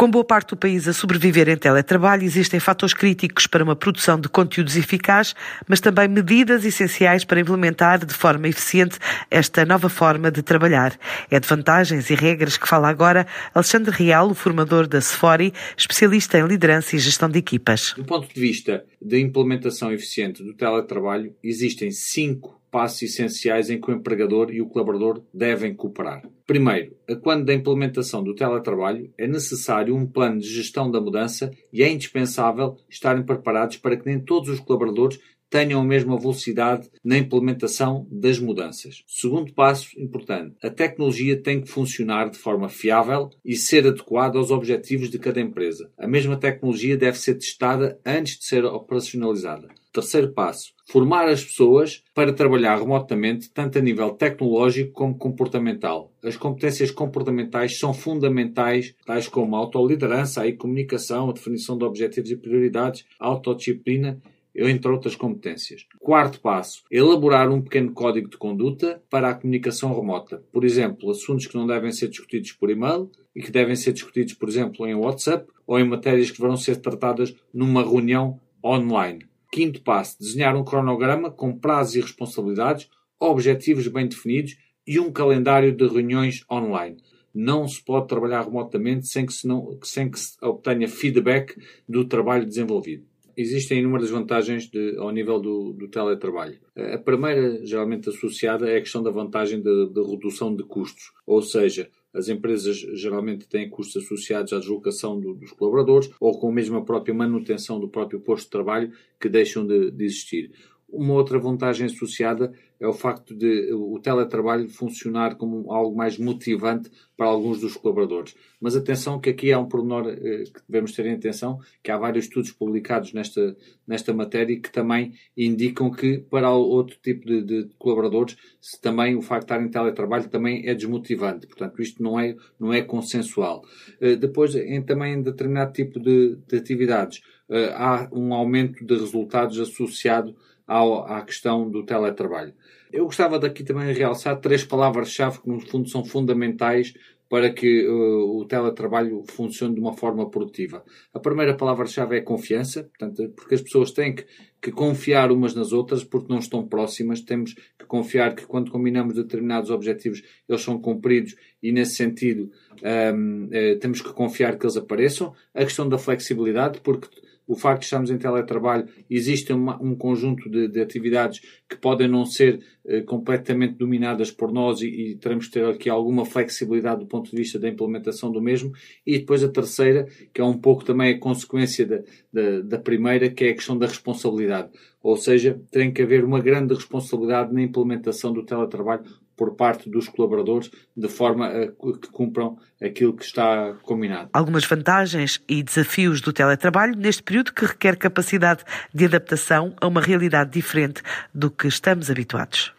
Com boa parte do país a sobreviver em teletrabalho, existem fatores críticos para uma produção de conteúdos eficaz, mas também medidas essenciais para implementar de forma eficiente esta nova forma de trabalhar. É de vantagens e regras que fala agora Alexandre Real, o formador da Sefori, especialista em liderança e gestão de equipas. Do ponto de vista da implementação eficiente do teletrabalho, existem cinco passos essenciais em que o empregador e o colaborador devem cooperar. Primeiro, a quando da implementação do teletrabalho, é necessário um plano de gestão da mudança e é indispensável estarem preparados para que nem todos os colaboradores tenham a mesma velocidade na implementação das mudanças. Segundo passo importante, a tecnologia tem que funcionar de forma fiável e ser adequada aos objetivos de cada empresa. A mesma tecnologia deve ser testada antes de ser operacionalizada. Terceiro passo, formar as pessoas para trabalhar remotamente, tanto a nível tecnológico como comportamental. As competências comportamentais são fundamentais, tais como a autoliderança, a comunicação, a definição de objetivos e prioridades, a autodisciplina entre outras competências. Quarto passo, elaborar um pequeno código de conduta para a comunicação remota. Por exemplo, assuntos que não devem ser discutidos por e-mail e que devem ser discutidos, por exemplo, em WhatsApp ou em matérias que vão ser tratadas numa reunião online. Quinto passo, desenhar um cronograma com prazos e responsabilidades, objetivos bem definidos e um calendário de reuniões online. Não se pode trabalhar remotamente sem que se, não, sem que se obtenha feedback do trabalho desenvolvido existem inúmeras vantagens de, ao nível do, do, teletrabalho. A primeira, geralmente associada, é a questão da vantagem de redução de custos. Ou seja, as empresas geralmente têm custos associados à deslocação do, dos colaboradores ou com a mesma própria manutenção do próprio posto de trabalho que deixam de, de existir. Uma outra vantagem associada é o facto de o teletrabalho funcionar como algo mais motivante para alguns dos colaboradores. Mas atenção que aqui há um pormenor eh, que devemos ter em atenção, que há vários estudos publicados nesta, nesta matéria que também indicam que para outro tipo de, de colaboradores também o facto de estar em teletrabalho também é desmotivante. Portanto, isto não é, não é consensual. Eh, depois, em, também em determinado tipo de, de atividades, eh, há um aumento de resultados associado ao, à questão do teletrabalho. Eu gostava daqui também de realçar três palavras-chave que, no fundo, são fundamentais para que uh, o teletrabalho funcione de uma forma produtiva. A primeira palavra-chave é confiança, portanto, porque as pessoas têm que, que, confiar umas nas outras porque não estão próximas. Temos que confiar que quando combinamos determinados objetivos, eles são cumpridos e, nesse sentido, um, ehm, eh, temos que confiar que eles apareçam. A questão da flexibilidade, porque o facto de estarmos em teletrabalho, existe uma, um conjunto de, de, atividades que podem não ser eh, completamente dominadas por nós e, e, teremos que ter aqui alguma flexibilidade do ponto de vista da implementação do mesmo. E depois a terceira, que é um pouco também a consequência da, da, da primeira, que é a questão da responsabilidade. Ou seja, tem que haver uma grande responsabilidade na implementação do teletrabalho por parte dos colaboradores, de forma a que cumpram aquilo que está combinado. Algumas vantagens e desafios do teletrabalho neste período que requer capacidade de adaptação a uma realidade diferente do que estamos habituados.